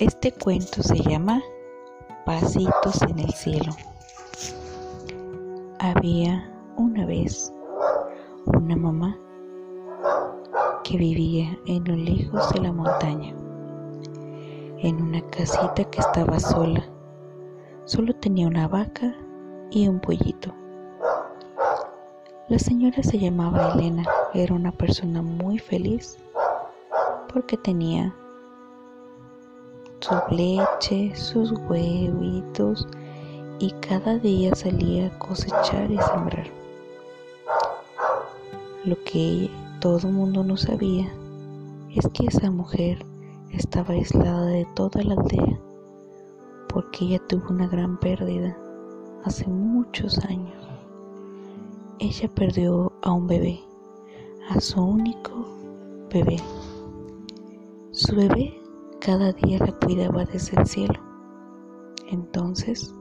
Este cuento se llama Pasitos en el cielo. Había una vez una mamá que vivía en lo lejos de la montaña, en una casita que estaba sola. Solo tenía una vaca y un pollito. La señora se llamaba Elena, era una persona muy feliz porque tenía su leche, sus huevitos y cada día salía a cosechar y sembrar. Lo que todo mundo no sabía es que esa mujer estaba aislada de toda la aldea porque ella tuvo una gran pérdida hace muchos años. Ella perdió a un bebé, a su único bebé. Su bebé cada día la cuidaba desde el cielo. Entonces,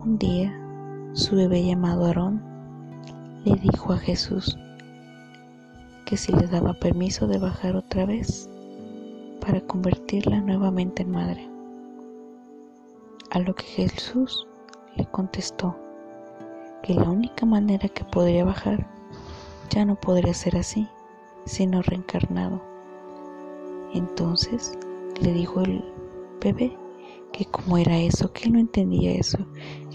un día, su bebé llamado Aarón le dijo a Jesús que si le daba permiso de bajar otra vez para convertirla nuevamente en madre. A lo que Jesús le contestó que la única manera que podría bajar ya no podría ser así, sino reencarnado entonces le dijo el bebé que como era eso, que él no entendía eso,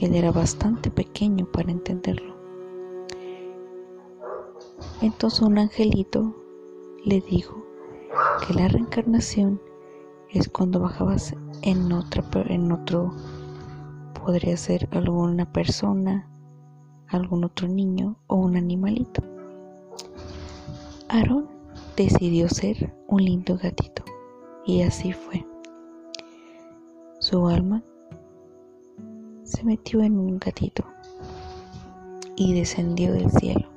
él era bastante pequeño para entenderlo. Entonces un angelito le dijo que la reencarnación es cuando bajabas en otra en otro podría ser alguna persona, algún otro niño o un animalito. Aarón decidió ser un lindo gatito. Y así fue. Su alma se metió en un gatito y descendió del cielo.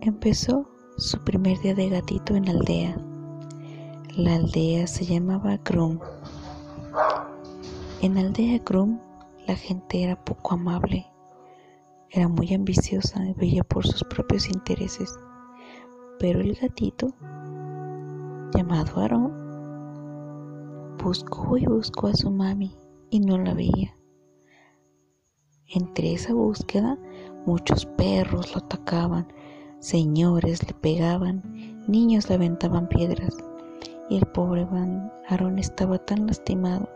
Empezó su primer día de gatito en la aldea. La aldea se llamaba Grum. En la aldea Grum la gente era poco amable, era muy ambiciosa y veía por sus propios intereses pero el gatito, llamado Aarón, buscó y buscó a su mami y no la veía. Entre esa búsqueda, muchos perros lo atacaban, señores le pegaban, niños le aventaban piedras, y el pobre Aarón estaba tan lastimado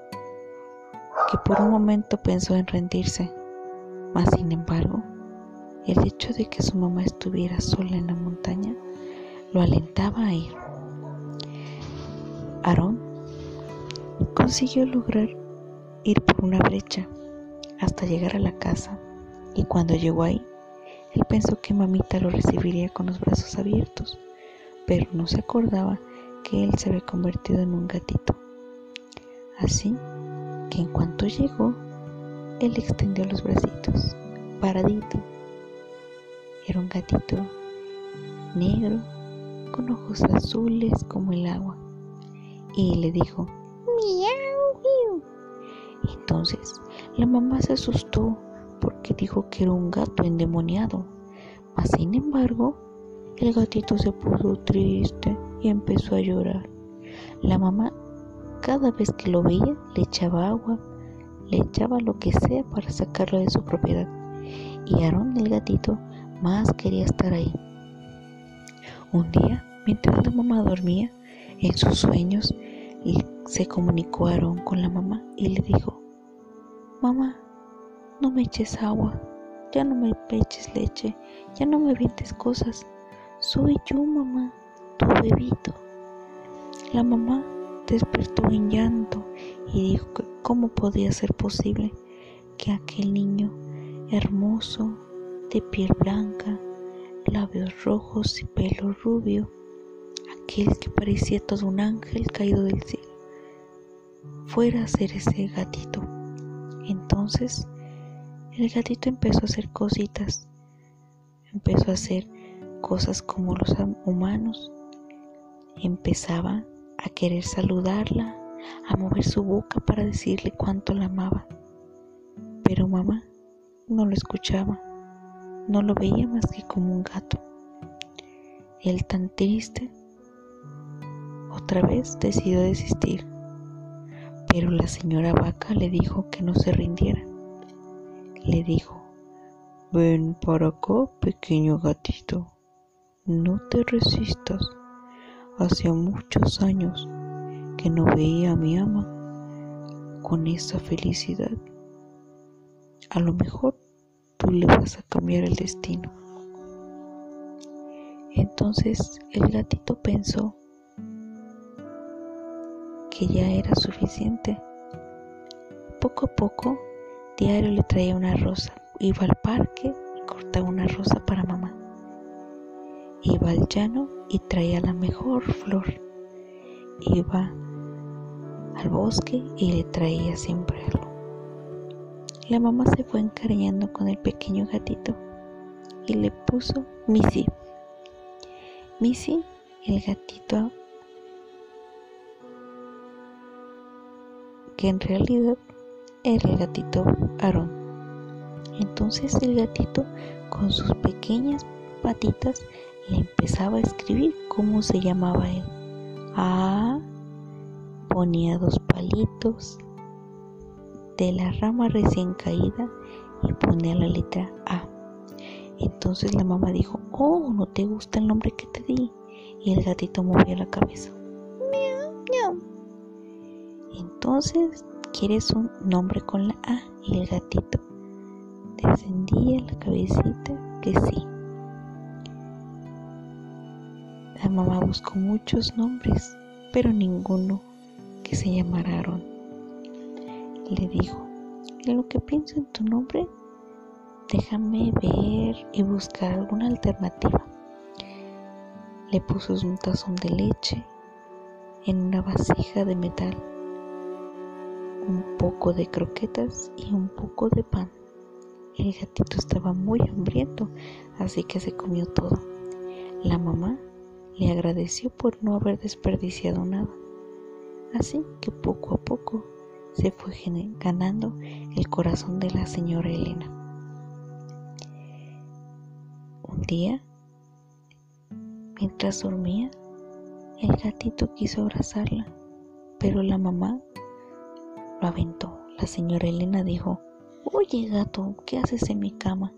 que por un momento pensó en rendirse. Mas, sin embargo, el hecho de que su mamá estuviera sola en la montaña lo alentaba a ir. Aarón consiguió lograr ir por una brecha hasta llegar a la casa y cuando llegó ahí, él pensó que mamita lo recibiría con los brazos abiertos, pero no se acordaba que él se había convertido en un gatito. Así que en cuanto llegó, él extendió los bracitos, paradito. Era un gatito negro con ojos azules como el agua, y le dijo, miau. Entonces la mamá se asustó porque dijo que era un gato endemoniado, mas sin embargo el gatito se puso triste y empezó a llorar. La mamá cada vez que lo veía le echaba agua, le echaba lo que sea para sacarlo de su propiedad. Y Aarón el gatito más quería estar ahí. Un día, mientras la mamá dormía, en sus sueños se comunicó Aarón con la mamá y le dijo, Mamá, no me eches agua, ya no me eches leche, ya no me vientes cosas, soy yo, mamá, tu bebito. La mamá despertó en llanto y dijo que cómo podía ser posible que aquel niño hermoso, de piel blanca, labios rojos y pelo rubio, aquel que parecía todo un ángel caído del cielo, fuera a ser ese gatito. Entonces el gatito empezó a hacer cositas, empezó a hacer cosas como los humanos, empezaba a querer saludarla, a mover su boca para decirle cuánto la amaba. Pero mamá no lo escuchaba no lo veía más que como un gato. Él tan triste otra vez decidió desistir, pero la señora vaca le dijo que no se rindiera. Le dijo, ven para acá, pequeño gatito, no te resistas. Hacía muchos años que no veía a mi ama con esa felicidad. A lo mejor tú le vas a cambiar el destino. Entonces el gatito pensó que ya era suficiente. Poco a poco, diario le traía una rosa. Iba al parque y cortaba una rosa para mamá. Iba al llano y traía la mejor flor. Iba al bosque y le traía siempre. La mamá se fue encariñando con el pequeño gatito y le puso Missy. Missy, el gatito que en realidad era el gatito Aarón. Entonces el gatito con sus pequeñas patitas le empezaba a escribir cómo se llamaba él. A ponía dos palitos de la rama recién caída y ponía la letra A. Entonces la mamá dijo, oh, ¿no te gusta el nombre que te di? Y el gatito movía la cabeza. Miau, miau. Entonces, ¿quieres un nombre con la A? Y el gatito descendía la cabecita que sí. La mamá buscó muchos nombres, pero ninguno que se llamara Aaron. Le dijo, en lo que pienso en tu nombre, Déjame ver y buscar alguna alternativa. Le puso un tazón de leche en una vasija de metal, un poco de croquetas y un poco de pan. El gatito estaba muy hambriento, así que se comió todo. La mamá le agradeció por no haber desperdiciado nada. Así que poco a poco se fue ganando el corazón de la señora Elena. Un día, mientras dormía, el gatito quiso abrazarla, pero la mamá lo aventó. La señora Elena dijo, Oye gato, ¿qué haces en mi cama?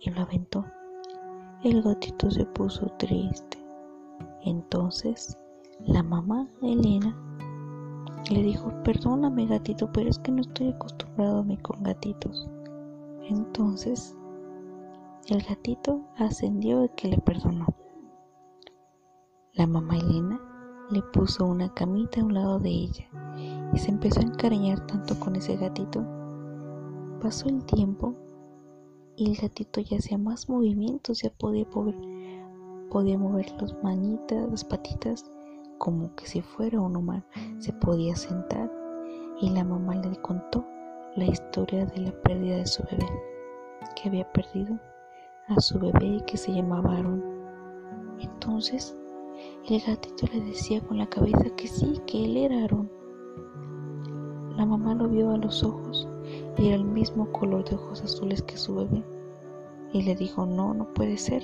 Y lo aventó. El gatito se puso triste. Entonces, la mamá Elena le dijo, perdóname gatito, pero es que no estoy acostumbrado a mí con gatitos. Entonces, el gatito ascendió de que le perdonó. La mamá Elena le puso una camita a un lado de ella y se empezó a encariñar tanto con ese gatito. Pasó el tiempo y el gatito ya hacía más movimientos, ya podía mover, podía mover las manitas, las patitas, como que si fuera un humano. Se podía sentar y la mamá le contó la historia de la pérdida de su bebé, que había perdido a su bebé que se llamaba Aaron. Entonces el gatito le decía con la cabeza que sí, que él era Aaron. La mamá lo vio a los ojos y era el mismo color de ojos azules que su bebé. Y le dijo, no, no puede ser.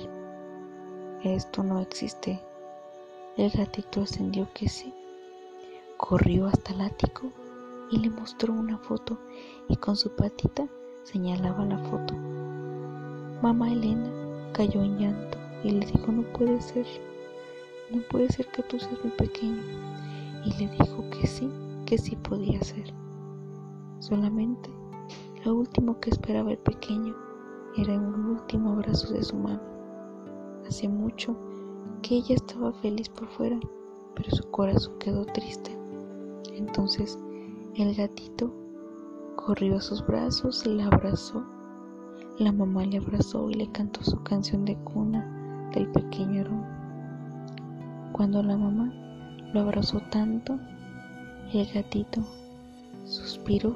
Esto no existe. El gatito ascendió que sí. Corrió hasta el ático y le mostró una foto y con su patita señalaba la foto. Mamá Elena cayó en llanto y le dijo, no puede ser, no puede ser que tú seas mi pequeño. Y le dijo que sí, que sí podía ser. Solamente lo último que esperaba el pequeño era un último abrazo de su mano. Hace mucho que ella estaba feliz por fuera, pero su corazón quedó triste. Entonces el gatito corrió a sus brazos la abrazó la mamá le abrazó y le cantó su canción de cuna del pequeño Aarón. Cuando la mamá lo abrazó tanto, el gatito suspiró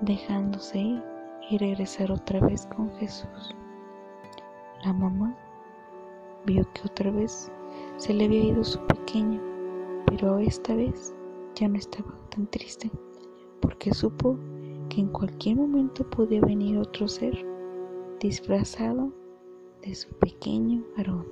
dejándose ir y regresar otra vez con Jesús. La mamá vio que otra vez se le había ido su pequeño, pero esta vez ya no estaba tan triste, porque supo que en cualquier momento podía venir otro ser disfrazado de su pequeño varón.